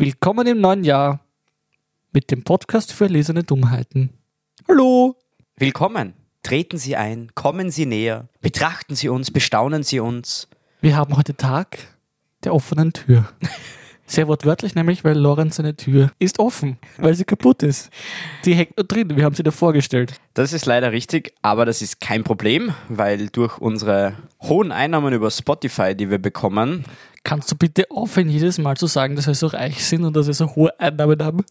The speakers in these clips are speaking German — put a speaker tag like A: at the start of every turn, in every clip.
A: Willkommen im neuen Jahr mit dem Podcast für erlesene Dummheiten. Hallo!
B: Willkommen. Treten Sie ein, kommen Sie näher, betrachten Sie uns, bestaunen Sie uns.
A: Wir haben heute Tag der offenen Tür. Sehr wortwörtlich nämlich, weil Lorenz seine Tür ist offen, weil sie kaputt ist. Die hängt nur drin, wir haben sie da vorgestellt.
B: Das ist leider richtig, aber das ist kein Problem, weil durch unsere hohen Einnahmen über Spotify, die wir bekommen,
A: Kannst du bitte aufhören, jedes Mal zu sagen, dass wir so reich sind und dass wir so hohe Einnahmen haben?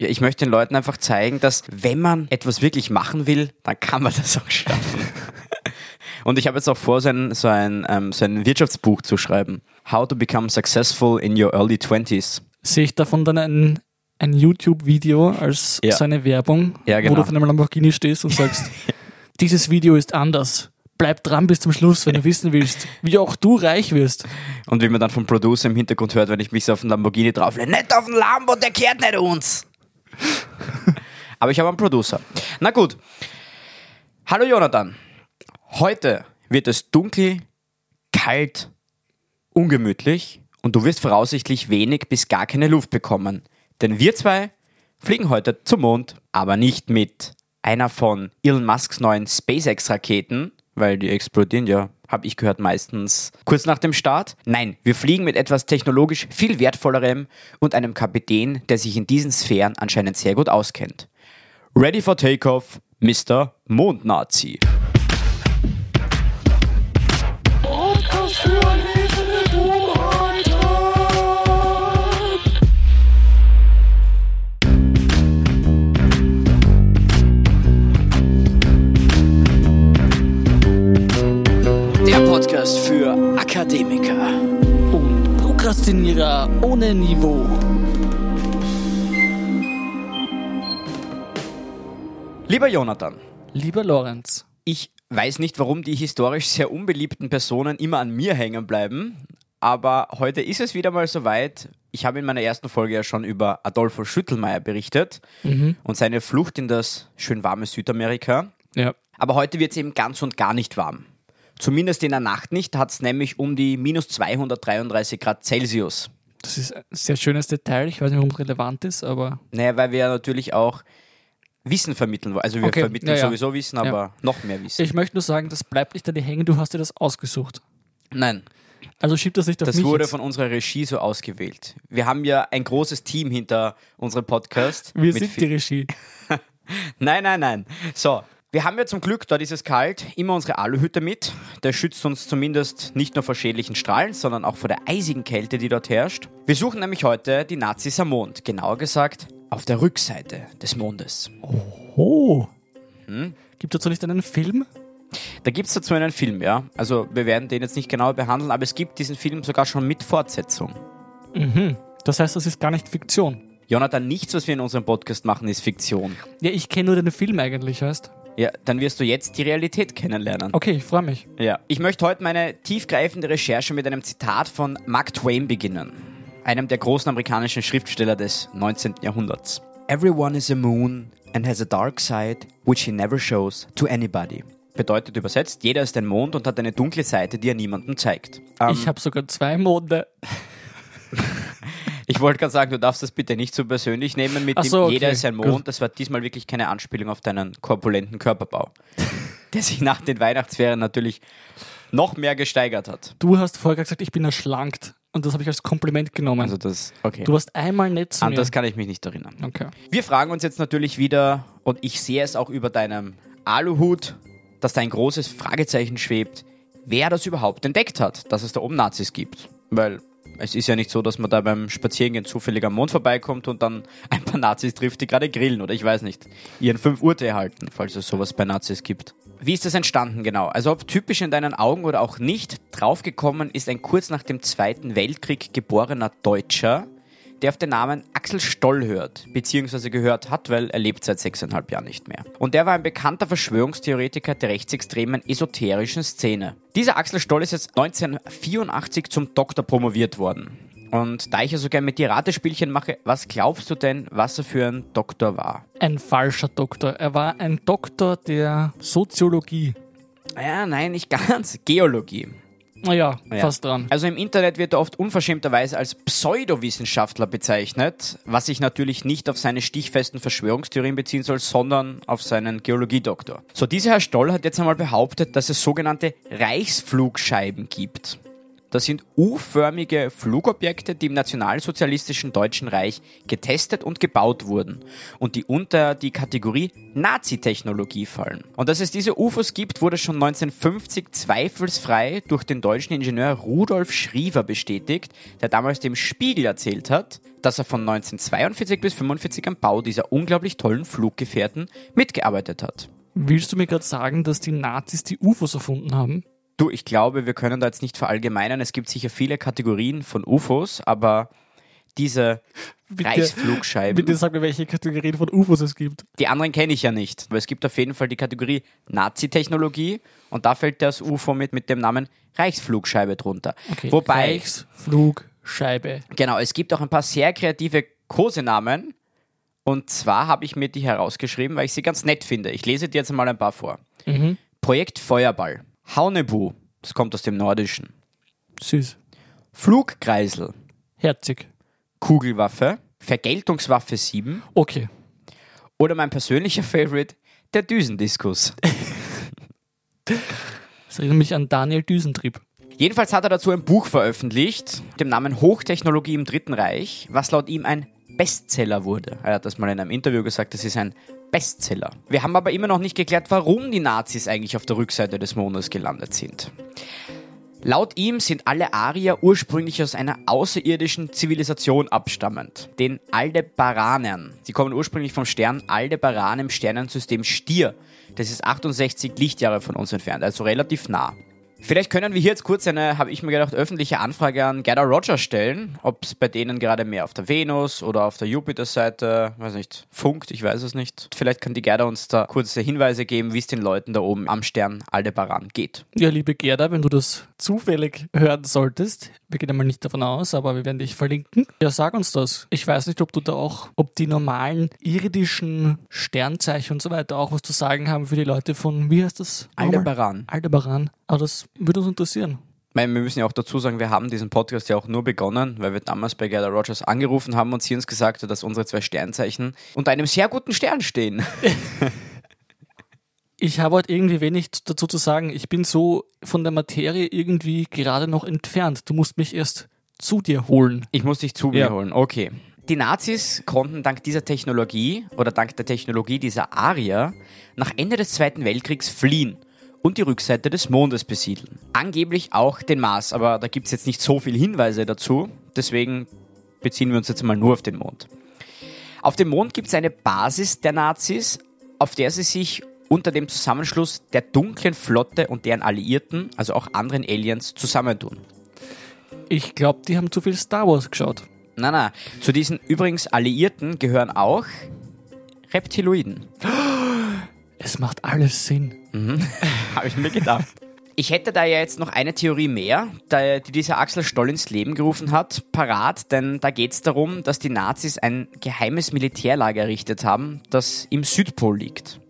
B: ja, ich möchte den Leuten einfach zeigen, dass wenn man etwas wirklich machen will, dann kann man das auch schaffen. Und ich habe jetzt auch vor, so ein, so, ein, ähm, so ein Wirtschaftsbuch zu schreiben. How to become successful in your early 20s.
A: Sehe ich davon dann ein, ein YouTube-Video als
B: Ja.
A: so eine Werbung,
B: Ja,
A: wo
B: genau.
A: du auf einem Lamborghini stehst und sagst, dieses Video ist anders. Bleib dran bis zum Schluss, wenn du wissen willst, wie auch du reich wirst.
B: Und wie man dann vom Producer im Hintergrund hört, wenn ich mich so auf den Lamborghini drauflege, nicht auf den Lambo, der kehrt nicht uns. Aber ich habe einen Producer. Na gut. Hallo Jonathan. Heute wird es dunkel, kalt, ungemütlich und du wirst voraussichtlich wenig bis gar keine Luft bekommen. Denn wir zwei fliegen heute zum Mond, aber nicht mit einer von Elon Musks neuen SpaceX-Raketen, weil die explodieren ja, habe ich gehört, meistens kurz nach dem Start. Nein, wir fliegen mit etwas technologisch viel wertvollerem und einem Kapitän, der sich in diesen Sphären anscheinend sehr gut auskennt. Ready for Takeoff, Mr. Mondnazi.
A: Niveau.
B: Lieber Jonathan,
A: Lieber Lorenz,
B: ich weiß nicht, warum die historisch sehr unbeliebten Personen immer an mir hängen bleiben, aber heute ist es wieder mal soweit. Ich habe in meiner ersten Folge ja schon über Adolfo Schüttelmeier berichtet und seine Flucht in das schön warme Südamerika.
A: ja,
B: Aber heute wird es eben ganz und gar nicht warm. Zumindest in der Nacht nicht, hat es nämlich um die minus 233 Grad Celsius.
A: Das ist ein sehr schönes Detail. Ich weiß nicht, warum es relevant ist, aber
B: Naja, weil wir ja natürlich auch Wissen vermitteln wollen. Also wir
A: Okay,
B: vermitteln
A: ja, ja.
B: sowieso Wissen, aber noch mehr Wissen.
A: ich möchte nur sagen, das bleibt nicht an dir hängen, du hast dir das ausgesucht.
B: Nein,
A: Also schieb das nicht auf
B: Das
A: mich
B: wurde
A: jetzt.
B: von unserer Regie so ausgewählt. Wir haben ja ein großes Team hinter unserem Podcast.
A: Wir sind die Regie.
B: Nein, nein, nein. So, wir haben ja zum Glück, dort ist es kalt, immer unsere Aluhütte mit. Der schützt uns zumindest nicht nur vor schädlichen Strahlen, sondern auch vor der eisigen Kälte, die dort herrscht. Wir suchen nämlich heute die Nazis am Mond. Genauer gesagt, auf der Rückseite des Mondes.
A: Oh.
B: Hm?
A: Gibt es dazu nicht einen Film?
B: Da gibt es dazu einen Film, ja. Also wir werden den jetzt nicht genauer behandeln, aber es gibt diesen Film sogar schon mit Fortsetzung.
A: Das heißt, das ist gar nicht Fiktion.
B: Jonathan, nichts, was wir in unserem Podcast machen, ist Fiktion.
A: Ja, ich kenne nur den Film eigentlich, heißt.
B: Ja, dann wirst du jetzt die Realität kennenlernen.
A: Okay, ich freue mich.
B: Ja. Ich möchte heute meine tiefgreifende Recherche mit einem Zitat von Mark Twain beginnen, einem der großen amerikanischen Schriftsteller des 19. Jahrhunderts. Everyone is a moon and has a dark side which he never shows to anybody. Bedeutet übersetzt, jeder ist ein Mond und hat eine dunkle Seite, die er niemandem zeigt. Ähm,
A: Ich habe sogar zwei Monde.
B: ich wollte gerade sagen, du darfst das bitte nicht so persönlich nehmen mit
A: so, okay,
B: jeder ist ein
A: gut.
B: Mond. Das war diesmal wirklich keine Anspielung auf deinen korpulenten Körperbau, der sich nach den Weihnachtsferien natürlich noch mehr gesteigert hat.
A: Du hast vorher gesagt, ich bin erschlankt. Und das habe ich als Kompliment genommen.
B: Also das, okay.
A: du warst einmal nett zu
B: An
A: mir.
B: das kann ich mich nicht erinnern.
A: okay.
B: Wir fragen uns jetzt natürlich wieder, und ich sehe es auch über deinem Aluhut, dass da ein großes Fragezeichen schwebt, wer das überhaupt entdeckt hat, dass es da oben Nazis gibt. Weil es ist ja nicht so, dass man da beim Spazierengehen zufällig am Mond vorbeikommt und dann ein paar Nazis trifft, die gerade grillen oder ich weiß nicht, ihren 5 Uhr Tee halten, falls es sowas bei Nazis gibt. Wie ist das entstanden genau? Also ob typisch in deinen Augen oder auch nicht, draufgekommen ist ein kurz nach dem Zweiten Weltkrieg geborener Deutscher, der auf den Namen Axel Stoll hört, beziehungsweise gehört hat, weil er lebt seit sechseinhalb Jahren nicht mehr. Und der war ein bekannter Verschwörungstheoretiker der rechtsextremen esoterischen Szene. Dieser Axel Stoll ist jetzt 1984 zum Doktor promoviert worden. Und da ich ja so gern mit dir Ratespielchen mache, was glaubst du denn, was er für ein Doktor war?
A: Ein falscher Doktor. Er war ein Doktor der Soziologie.
B: Ja, nein, nicht ganz. Geologie.
A: Naja,
B: Ja.
A: fast dran.
B: Also im Internet wird er oft unverschämterweise als Pseudowissenschaftler bezeichnet, was sich natürlich nicht auf seine stichfesten Verschwörungstheorien beziehen soll, sondern auf seinen Geologiedoktor. So, dieser Herr Stoll hat jetzt einmal behauptet, dass es sogenannte Reichsflugscheiben gibt. Das sind U-förmige Flugobjekte, die im nationalsozialistischen Deutschen Reich getestet und gebaut wurden und die unter die Kategorie Nazi-Technologie fallen. Und dass es diese UFOs gibt, wurde schon 1950 zweifelsfrei durch den deutschen Ingenieur Rudolf Schriever bestätigt, der damals dem Spiegel erzählt hat, dass er von 1942 bis 1945 am Bau dieser unglaublich tollen Fluggefährten mitgearbeitet hat.
A: Willst du mir gerade sagen, dass die Nazis die UFOs erfunden haben?
B: Du, ich glaube, wir können da jetzt nicht verallgemeinern. Es gibt sicher viele Kategorien von UFOs, aber diese
A: Bitte-
B: Reichsflugscheiben,
A: Bitte sag mir, welche Kategorien von UFOs es gibt.
B: die anderen kenne ich ja nicht. Aber es gibt auf jeden Fall die Kategorie Nazi-Technologie und da fällt das UFO mit, mit dem Namen Reichsflugscheibe drunter.
A: Okay.
B: Wobei,
A: Reichsflugscheibe.
B: genau, es gibt auch ein paar sehr kreative Kosenamen und zwar habe ich mir die herausgeschrieben, weil ich sie ganz nett finde. Ich lese dir jetzt mal ein paar vor.
A: Mhm.
B: Projekt Feuerball, Haunebu, das kommt aus dem Nordischen,
A: Süß.
B: Flugkreisel,
A: Herzig.
B: Kugelwaffe, Vergeltungswaffe 7
A: Okay.
B: oder mein persönlicher Favorite, der Düsendiskus.
A: Das erinnert mich an Daniel Düsentrieb.
B: Jedenfalls hat er dazu ein Buch veröffentlicht, dem Namen Hochtechnologie im Dritten Reich, was laut ihm ein Bestseller wurde. Er hat das mal in einem Interview gesagt, das ist ein Bestseller. Wir haben aber immer noch nicht geklärt, warum die Nazis eigentlich auf der Rückseite des Mondes gelandet sind. Laut ihm sind alle Arier ursprünglich aus einer außerirdischen Zivilisation abstammend, den Aldebaranern. Sie kommen ursprünglich vom Stern Aldebaran im Sternensystem Stier. Das ist 68 Lichtjahre von uns entfernt, also relativ nah. Vielleicht können wir hier jetzt kurz eine, habe ich mir gedacht, öffentliche Anfrage an Gerda Rogers stellen, ob es bei denen gerade mehr auf der Venus oder auf der Jupiter-Seite, weiß nicht, funkt, ich weiß es nicht. Vielleicht kann die Gerda uns da kurze Hinweise geben, wie es den Leuten da oben am Stern Aldebaran geht.
A: Ja, liebe Gerda, wenn du das zufällig hören solltest, wir gehen einmal nicht davon aus, aber wir werden dich verlinken. Ja, sag uns das. Ich weiß nicht, ob du da auch, ob die normalen irdischen Sternzeichen und so weiter auch was zu sagen haben für die Leute von, wie heißt das?
B: Aldebaran.
A: Aldebaran. Aber das würde uns interessieren.
B: Ich meine, wir müssen ja auch dazu sagen, wir haben diesen Podcast ja auch nur begonnen, weil wir damals bei Gerda Rogers angerufen haben und sie uns gesagt hat, dass unsere zwei Sternzeichen unter einem sehr guten Stern stehen.
A: Ich habe heute irgendwie wenig dazu zu sagen. Ich bin so von der Materie irgendwie gerade noch entfernt. Du musst mich erst zu dir holen.
B: Ich muss dich zu mir
A: Ja.
B: holen. Okay. Die Nazis konnten dank dieser Technologie oder dank der Technologie dieser Arier nach Ende des Zweiten Weltkriegs fliehen und die Rückseite des Mondes besiedeln. Angeblich auch den Mars, aber da gibt es jetzt nicht so viele Hinweise dazu. Deswegen beziehen wir uns jetzt mal nur auf den Mond. Auf dem Mond gibt es eine Basis der Nazis, auf der sie sich unter dem Zusammenschluss der dunklen Flotte und deren Alliierten, also auch anderen Aliens, zusammentun.
A: Ich glaube, die haben zu viel Star Wars geschaut.
B: Na, na. Zu diesen übrigens Alliierten gehören auch Reptiloiden.
A: Es macht alles Sinn.
B: Habe ich mir gedacht. Ich hätte da ja jetzt noch eine Theorie mehr, die dieser Axel Stoll ins Leben gerufen hat, parat, denn da geht es darum, dass die Nazis ein geheimes Militärlager errichtet haben, das im Südpol liegt.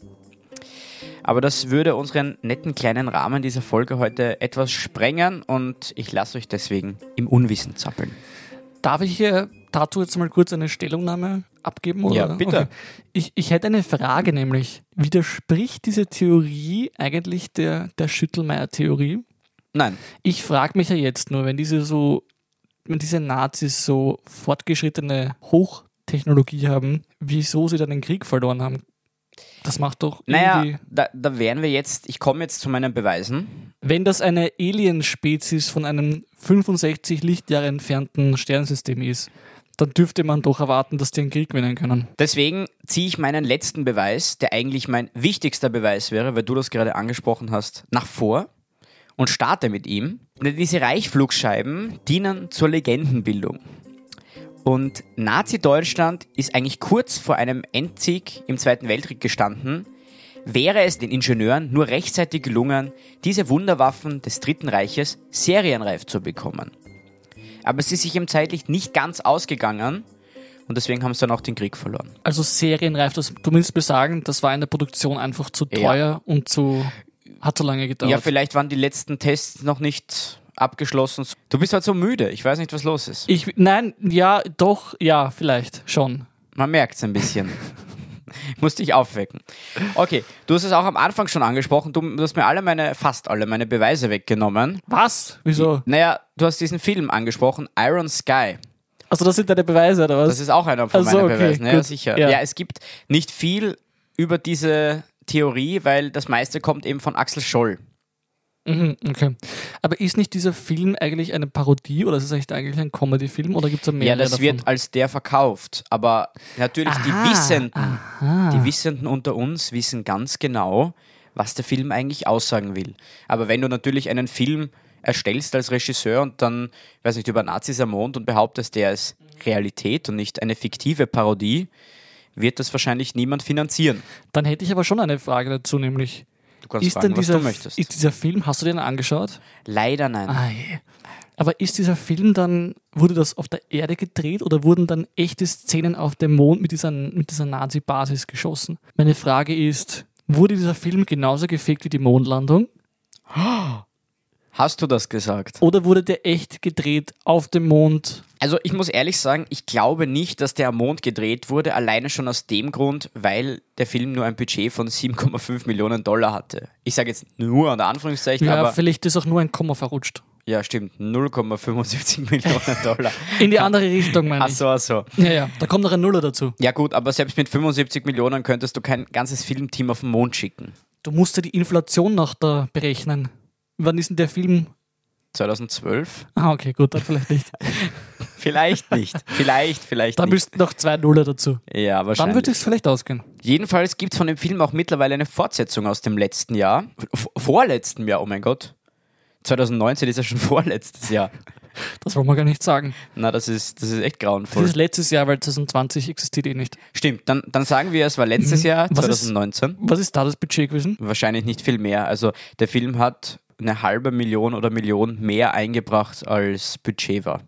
B: Aber das würde unseren netten kleinen Rahmen dieser Folge heute etwas sprengen und ich lasse euch deswegen im Unwissen zappeln.
A: Darf ich hier dazu jetzt mal kurz eine Stellungnahme abgeben? Oder?
B: Ja, bitte.
A: Ich, ich hätte eine Frage nämlich. Widerspricht diese Theorie eigentlich der, der Schüttelmeier-Theorie?
B: Nein,
A: Ich frage mich ja jetzt nur, wenn diese so, wenn diese Nazis so fortgeschrittene Hochtechnologie haben, wieso sie dann den Krieg verloren haben? Das macht doch
B: naja,
A: irgendwie.
B: da, da wären wir jetzt, ich komme jetzt zu meinen Beweisen.
A: Wenn das eine Alien-Spezies von einem 65 Lichtjahre entfernten Sternensystem ist, dann dürfte man doch erwarten, dass die einen Krieg gewinnen können.
B: Deswegen ziehe ich meinen letzten Beweis, der eigentlich mein wichtigster Beweis wäre, weil du das gerade angesprochen hast, nach vor und starte mit ihm. Denn diese Reichflugscheiben dienen zur Legendenbildung. Und Nazi-Deutschland ist eigentlich kurz vor einem Endsieg im Zweiten Weltkrieg gestanden, wäre es den Ingenieuren nur rechtzeitig gelungen, diese Wunderwaffen des Dritten Reiches serienreif zu bekommen. Aber es ist sich im zeitlich nicht ganz ausgegangen und deswegen haben sie dann auch den Krieg verloren.
A: Also serienreif, das, du willst mir sagen, das war in der Produktion einfach zu
B: Ja.
A: teuer und zu, hat zu lange gedauert.
B: Ja, vielleicht waren die letzten Tests noch nicht abgeschlossen. Du bist halt so müde. Ich weiß nicht, was los ist.
A: Ich, nein, ja, doch, ja, vielleicht schon.
B: Man merkt es ein bisschen. Ich muss dich aufwecken. Okay, du hast es auch am Anfang schon angesprochen. Du, du hast mir alle meine, fast alle meine Beweise weggenommen.
A: Was? Wieso?
B: Naja, du hast diesen Film angesprochen, Iron Sky.
A: Also das sind deine Beweise, oder was?
B: Das ist auch einer von
A: Ach so,
B: meinen
A: okay,
B: Beweisen. Ja,
A: gut.
B: sicher.
A: Ja.
B: Ja. es gibt nicht viel über diese Theorie, weil das meiste kommt eben von Axel Scholl.
A: Mhm, okay. Aber ist nicht dieser Film eigentlich eine Parodie oder ist es eigentlich ein Comedy-Film oder gibt es da
B: Ja,
A: mehrere
B: das
A: davon?
B: wird als der verkauft. Aber natürlich
A: Aha,
B: die Wissenden, die Wissenden unter uns wissen ganz genau, was der Film eigentlich aussagen will. Aber wenn du natürlich einen Film erstellst als Regisseur und dann, weiß nicht, über Nazis am Mond und behauptest, der ist Realität und nicht eine fiktive Parodie, wird das wahrscheinlich niemand finanzieren.
A: Dann hätte ich aber schon eine Frage dazu, nämlich
B: Du kannst
A: ist
B: fragen,
A: denn
B: was
A: dieser,
B: du möchtest.
A: ist dieser Film, hast du den angeschaut?
B: Leider nein.
A: Ei. Aber ist dieser Film dann, wurde das auf der Erde gedreht oder wurden dann echte Szenen auf dem Mond mit dieser, mit dieser Nazi-Basis geschossen? Meine Frage ist, wurde dieser Film genauso gefegt wie die Mondlandung
B: Hast du das gesagt?
A: oder wurde der echt gedreht auf dem Mond?
B: Also ich muss ehrlich sagen, ich glaube nicht, dass der am Mond gedreht wurde, alleine schon aus dem Grund, weil der Film nur ein Budget von 7,5 Millionen Dollar hatte. Ich sage jetzt nur unter Anführungszeichen,
A: Ja,
B: aber
A: vielleicht ist auch nur ein Komma verrutscht.
B: ja stimmt, 0,75 Millionen Dollar.
A: In die andere Richtung, meine
B: Ach
A: ich.
B: so, ach so.
A: Ja, ja, da kommt noch ein Nuller dazu.
B: Ja gut, aber selbst mit 75 Millionen könntest du kein ganzes Filmteam auf den Mond schicken.
A: Du musst ja die Inflation noch da berechnen. Wann ist denn der Film?
B: 2012?
A: Ah, okay, gut, dann vielleicht nicht.
B: Vielleicht nicht. vielleicht, vielleicht
A: Da
B: nicht.
A: müssten noch zwei Nuller dazu.
B: Ja,
A: Dann
B: wahrscheinlich.
A: würde es vielleicht ausgehen.
B: Jedenfalls gibt es von dem Film auch mittlerweile eine Fortsetzung aus dem letzten Jahr. V vorletzten Jahr, oh mein Gott. 2019 ist ja schon vorletztes Jahr.
A: Das wollen wir gar nicht sagen.
B: Na, das ist, das ist echt
A: Das
B: grauenvoll.
A: ist letztes Jahr, weil 2020 existiert eh nicht.
B: Stimmt, dann, dann sagen wir, es war letztes Jahr,
A: Mhm. Was ist-
B: 2019.
A: Was ist da das Budget gewesen?
B: Wahrscheinlich nicht viel mehr. Also der Film hat eine halbe Million oder Million mehr eingebracht, als Budget war.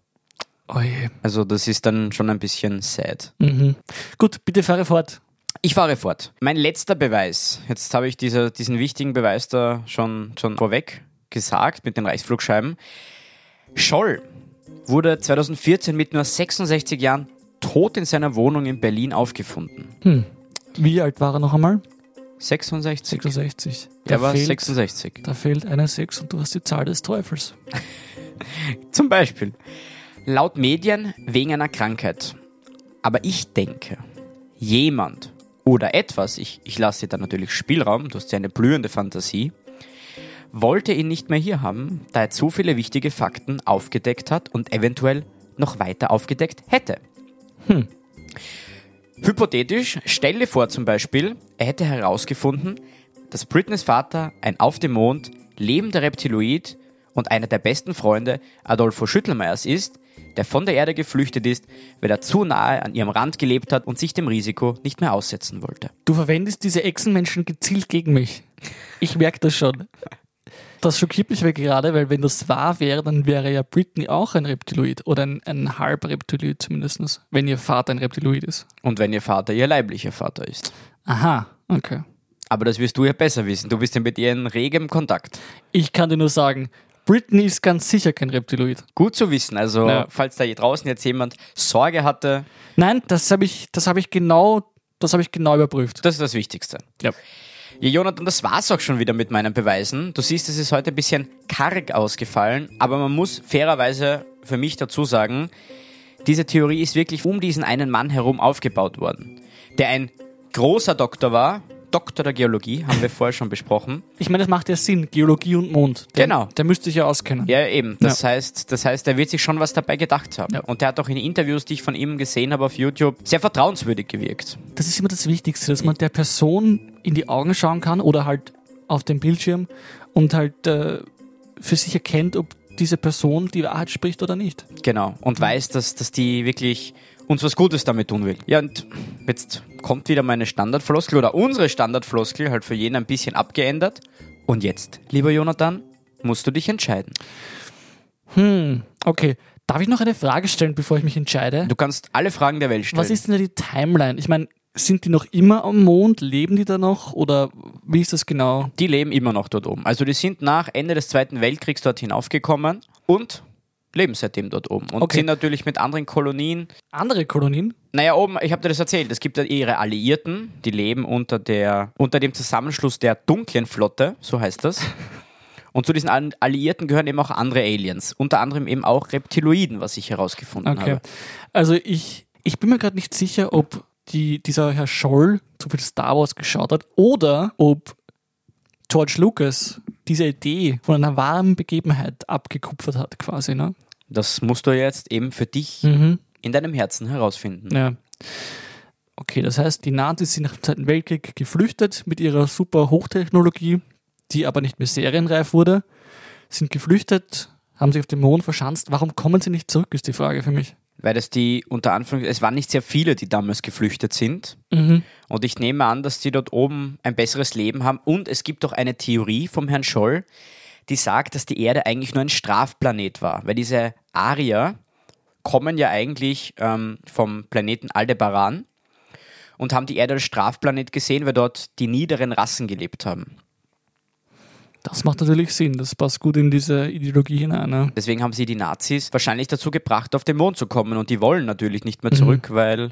A: Oh.
B: Also das ist dann schon ein bisschen sad.
A: Mhm. Gut, bitte fahre fort.
B: Ich fahre fort. Mein letzter Beweis. Jetzt habe ich diese, diesen wichtigen Beweis da schon, schon vorweg gesagt mit den Reichsflugscheiben. Scholl wurde 2014 mit nur 66 Jahren tot in seiner Wohnung in Berlin aufgefunden.
A: Wie alt war er noch einmal?
B: 66.
A: 66. Da,
B: Er war
A: fehlt,
B: 66.
A: da fehlt eine 6 und du hast die Zahl des Teufels.
B: Zum Beispiel. Laut Medien wegen einer Krankheit. Aber ich denke, jemand oder etwas, ich, ich lasse dir da natürlich Spielraum, du hast ja eine blühende Fantasie, wollte ihn nicht mehr hier haben, da er zu viele wichtige Fakten aufgedeckt hat und eventuell noch weiter aufgedeckt hätte. Hypothetisch, stell dir vor zum Beispiel, er hätte herausgefunden, dass Britneys Vater ein auf dem Mond lebender Reptiloid und einer der besten Freunde Adolfo Schüttelmeiers ist, der von der Erde geflüchtet ist, weil er zu nahe an ihrem Rand gelebt hat und sich dem Risiko nicht mehr aussetzen wollte.
A: Du verwendest diese Echsenmenschen gezielt gegen mich. Ich merke das schon. Das schockiert mich gerade, weil wenn das wahr wäre, dann wäre ja Britney auch ein Reptiloid oder ein, ein Halbreptiloid zumindest, wenn ihr Vater ein Reptiloid ist.
B: Und wenn ihr Vater ihr leiblicher Vater ist.
A: Aha, okay.
B: Aber das wirst du ja besser wissen. Du bist ja mit ihr in regem Kontakt.
A: Ich kann dir nur sagen, Britney ist ganz sicher kein Reptiloid.
B: Gut zu wissen. Also,
A: Ja.
B: falls da hier draußen jetzt jemand Sorge hatte,
A: Nein, das habe ich, das habe ich genau, das habe ich genau überprüft.
B: das ist das Wichtigste.
A: Ja.
B: Ja, Jonathan, das war's auch schon wieder mit meinen Beweisen. Du siehst, es ist heute ein bisschen karg ausgefallen, aber man muss fairerweise für mich dazu sagen, diese Theorie ist wirklich um diesen einen Mann herum aufgebaut worden, der ein großer Doktor war, Doktor der Geologie, haben wir vorher schon besprochen.
A: Ich meine, das macht ja Sinn, Geologie und Mond. Der,
B: Genau.
A: Der müsste sich ja auskennen.
B: Ja, eben. Das heißt, das heißt, er wird sich schon was dabei gedacht haben.
A: Ja.
B: Und der hat auch in Interviews, die ich von ihm gesehen habe auf YouTube, sehr vertrauenswürdig gewirkt.
A: Das ist immer das Wichtigste, dass man der Person in die Augen schauen kann oder halt auf dem Bildschirm und halt äh, für sich erkennt, ob diese Person die Wahrheit spricht oder nicht.
B: Genau. Und weiß, dass, dass die wirklich uns was Gutes damit tun will. Ja, und jetzt kommt wieder meine Standardfloskel oder unsere Standardfloskel, halt für jeden ein bisschen abgeändert. Und jetzt, lieber Jonathan, musst du dich entscheiden.
A: Hm, okay. Darf ich noch eine Frage stellen, bevor ich mich entscheide?
B: Du kannst alle Fragen der Welt stellen.
A: Was ist denn die Timeline? Ich meine, sind die noch immer am Mond? Leben die da noch? Oder wie ist das genau?
B: Die leben immer noch dort oben. Also die sind nach Ende des Zweiten Weltkriegs dort hinaufgekommen und leben seitdem dort oben. Und
A: Okay.
B: sind natürlich mit anderen Kolonien.
A: Andere Kolonien?
B: Naja, oben, ich habe dir das erzählt, es gibt ja ihre Alliierten, die leben unter, der, unter dem Zusammenschluss der dunklen Flotte, so heißt das. Und zu diesen Al- Alliierten gehören eben auch andere Aliens, unter anderem eben auch Reptiloiden, was ich herausgefunden
A: Okay.
B: habe.
A: Also ich, ich bin mir gerade nicht sicher, ob die, dieser Herr Scholl zu viel Star Wars geschaut hat oder ob George Lucas diese Idee von einer wahren Begebenheit abgekupfert hat, quasi. Ne?
B: Das musst du jetzt eben für dich
A: Mhm.
B: in deinem Herzen herausfinden.
A: Ja. Okay, das heißt, die Nazis sind nach dem Zweiten Weltkrieg geflüchtet mit ihrer super Hochtechnologie, die aber nicht mehr serienreif wurde, sind geflüchtet, haben sich auf dem Mond verschanzt. Warum kommen sie nicht zurück, ist die Frage für mich.
B: Weil das die, unter Anführungs, es waren nicht sehr viele, die damals geflüchtet sind.
A: Mhm.
B: Und ich nehme an, dass die dort oben ein besseres Leben haben. Und es gibt auch eine Theorie vom Herrn Scholl, die sagt, dass die Erde eigentlich nur ein Strafplanet war. Weil diese Arier kommen ja eigentlich ähm, vom Planeten Aldebaran und haben die Erde als Strafplanet gesehen, weil dort die niederen Rassen gelebt haben.
A: Das macht natürlich Sinn, das passt gut in diese Ideologie hinein. Ne?
B: Deswegen haben sie die Nazis wahrscheinlich dazu gebracht, auf den Mond zu kommen. Und die wollen natürlich nicht mehr zurück, weil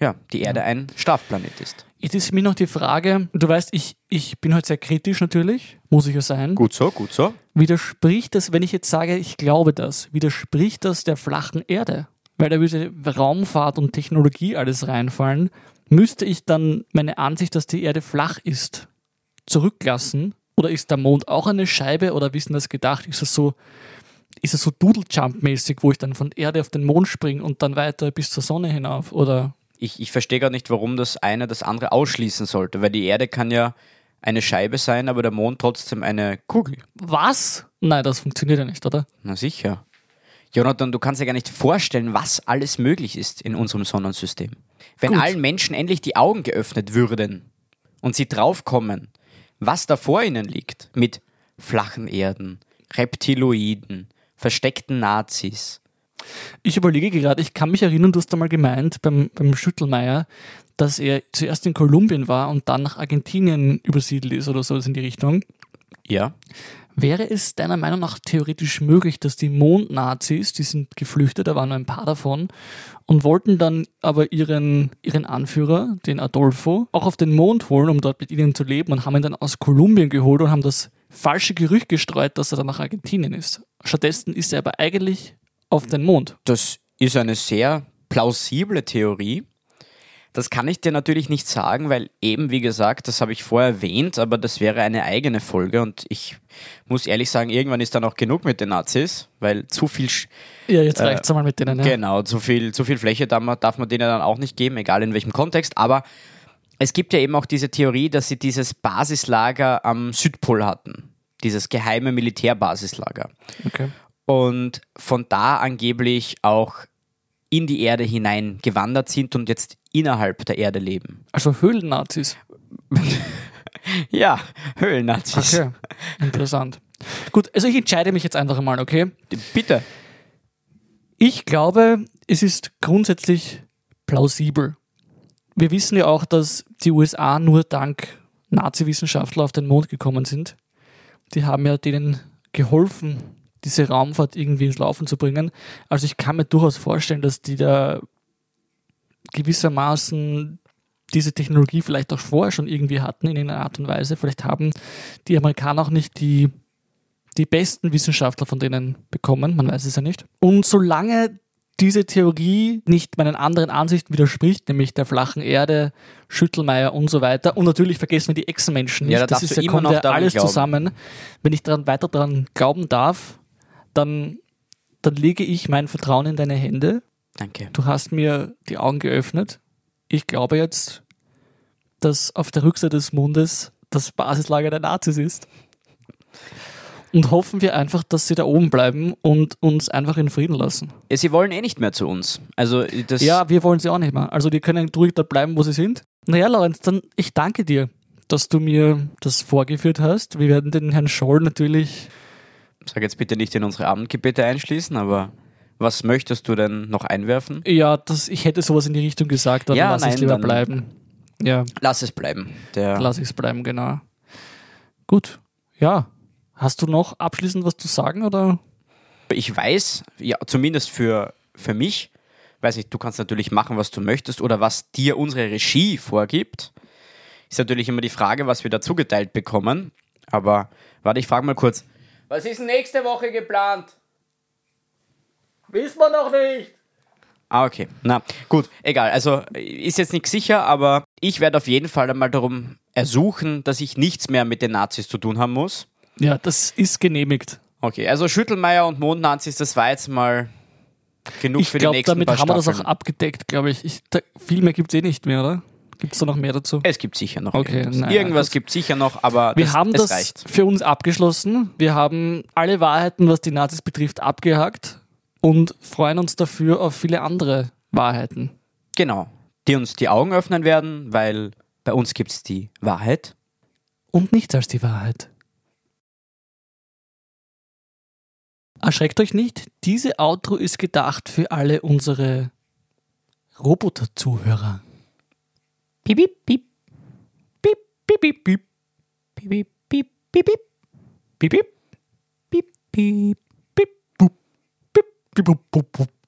B: ja, die Erde ein Strafplanet ist.
A: Jetzt ist mir noch die Frage, du weißt, ich, ich bin heute sehr kritisch natürlich, muss ich ja sein.
B: Gut so, gut so.
A: Widerspricht das, wenn ich jetzt sage, ich glaube das, widerspricht das der flachen Erde? Weil da würde Raumfahrt und Technologie alles reinfallen. Müsste ich dann meine Ansicht, dass die Erde flach ist, zurücklassen? Oder ist der Mond auch eine Scheibe? Oder wie ist denn das gedacht? Ist es so, ist es so Doodle-Jump-mäßig, wo ich dann von Erde auf den Mond springe und dann weiter bis zur Sonne hinauf? Oder
B: Ich, ich verstehe gar nicht, warum das eine das andere ausschließen sollte, weil die Erde kann ja eine Scheibe sein, aber der Mond trotzdem eine Kugel.
A: was? Nein, das funktioniert ja nicht, oder?
B: Na sicher. Jonathan, du kannst dir gar nicht vorstellen, was alles möglich ist in unserem Sonnensystem. Wenn
A: Gut.
B: allen Menschen endlich die Augen geöffnet würden und sie draufkommen, was da vor ihnen liegt, mit flachen Erden, Reptiloiden, versteckten Nazis.
A: Ich überlege gerade, ich kann mich erinnern, du hast einmal gemeint beim, beim Schüttelmeier, dass er zuerst in Kolumbien war und dann nach Argentinien übersiedelt ist oder so in die Richtung.
B: Ja.
A: Wäre es deiner Meinung nach theoretisch möglich, dass die Mondnazis, die sind geflüchtet, da waren nur ein paar davon, und wollten dann aber ihren, ihren Anführer, den Adolfo, auch auf den Mond holen, um dort mit ihnen zu leben und haben ihn dann aus Kolumbien geholt und haben das falsche Gerücht gestreut, dass er dann nach Argentinien ist. Stattdessen ist er aber eigentlich auf den Mond.
B: Das ist eine sehr plausible Theorie. Das kann ich dir natürlich nicht sagen, weil eben, wie gesagt, das habe ich vorher erwähnt, aber das wäre eine eigene Folge und ich muss ehrlich sagen, irgendwann ist dann auch genug mit den Nazis, weil zu viel, Sch-
A: Ja, jetzt reicht's einmal mit denen. Ja.
B: genau, zu viel, zu viel Fläche darf man, darf man denen dann auch nicht geben, egal in welchem Kontext, aber es gibt ja eben auch diese Theorie, dass sie dieses Basislager am Südpol hatten, dieses geheime Militärbasislager
A: Okay.
B: und von da angeblich auch in die Erde hinein gewandert sind und jetzt innerhalb der Erde leben.
A: Also Höhlennazis.
B: Ja, Höhlennazis.
A: Okay. Interessant. Gut, also ich entscheide mich jetzt einfach mal, okay?
B: Bitte.
A: Ich glaube, es ist grundsätzlich plausibel. Wir wissen ja auch, dass die USA nur dank Nazi-Wissenschaftler auf den Mond gekommen sind. Die haben ja denen geholfen, diese Raumfahrt irgendwie ins Laufen zu bringen. Also ich kann mir durchaus vorstellen, dass die da gewissermaßen diese Technologie vielleicht auch vorher schon irgendwie hatten in einer Art und Weise. Vielleicht haben die Amerikaner auch nicht die, die besten Wissenschaftler von denen bekommen, man weiß es ja nicht. Und solange diese Theorie nicht meinen anderen Ansichten widerspricht, nämlich der flachen Erde, Schüttelmeier und so weiter. Und natürlich vergessen wir die Echsenmenschen nicht.
B: Ja, da
A: das ist ja, kommt ja alles zusammen. Wenn ich daran weiter daran glauben darf, dann, dann lege ich mein Vertrauen in deine Hände.
B: Danke.
A: Du hast mir die Augen geöffnet. Ich glaube jetzt, dass auf der Rückseite des Mondes das Basislager der Nazis ist. Und hoffen wir einfach, dass sie da oben bleiben und uns einfach in Frieden lassen.
B: Ja, Sie wollen eh nicht mehr zu uns. Also das
A: Ja, wir wollen sie auch nicht mehr. Also die können ruhig dort bleiben, wo sie sind. Naja, Lorenz, dann ich danke dir, dass du mir das vorgeführt hast. Wir werden den Herrn Scholl natürlich.
B: Sag jetzt bitte nicht in unsere Abendgebete einschließen, aber was möchtest du denn noch einwerfen?
A: Ja, das, ich hätte sowas in die Richtung gesagt, aber
B: Ja,
A: lass es
B: nein,
A: lieber
B: dann-
A: bleiben. Ja,
B: Lass es bleiben. Der
A: lass ich es bleiben, genau. Gut. Ja. Hast du noch abschließend was zu sagen oder?
B: ich weiß, ja, zumindest für, für mich, weiß nicht, du kannst natürlich machen, was du möchtest oder was dir unsere Regie vorgibt. Ist natürlich immer die Frage, was wir da zugeteilt bekommen. Aber warte, ich frage mal kurz. Was ist nächste Woche geplant?
A: Wissen wir noch nicht.
B: Ah, okay. Na, gut, egal. Also ist jetzt nicht sicher, aber ich werde auf jeden Fall einmal darum ersuchen, dass ich nichts mehr mit den Nazis zu tun haben muss.
A: Ja, das ist genehmigt.
B: Okay, also Schüttelmeier und Mondnazis, das war jetzt mal genug
A: Ich
B: für die
A: glaube,
B: nächsten
A: damit
B: paar
A: haben wir das auch abgedeckt, glaube ich. ich da, viel mehr gibt es eh nicht mehr, oder? Gibt es da noch mehr dazu?
B: Es gibt sicher noch
A: Okay,
B: irgendwas.
A: naja,
B: irgendwas gibt sicher noch, aber
A: Wir
B: das,
A: haben
B: es
A: das
B: reicht.
A: für uns abgeschlossen. Wir haben alle Wahrheiten, was die Nazis betrifft, abgehakt und freuen uns dafür auf viele andere Wahrheiten.
B: Genau. Die uns die Augen öffnen werden, weil bei uns gibt es die Wahrheit.
A: Und nichts als die Wahrheit. Erschreckt euch nicht, diese Outro ist gedacht für alle unsere Roboter-Zuhörer. Piep, piep, piep. Piep, piep, piep, piep. Piep, piep, piep, piep, piep. Piep, piep. Piep, piep, bup. Piep, piep, bup, bup, bup.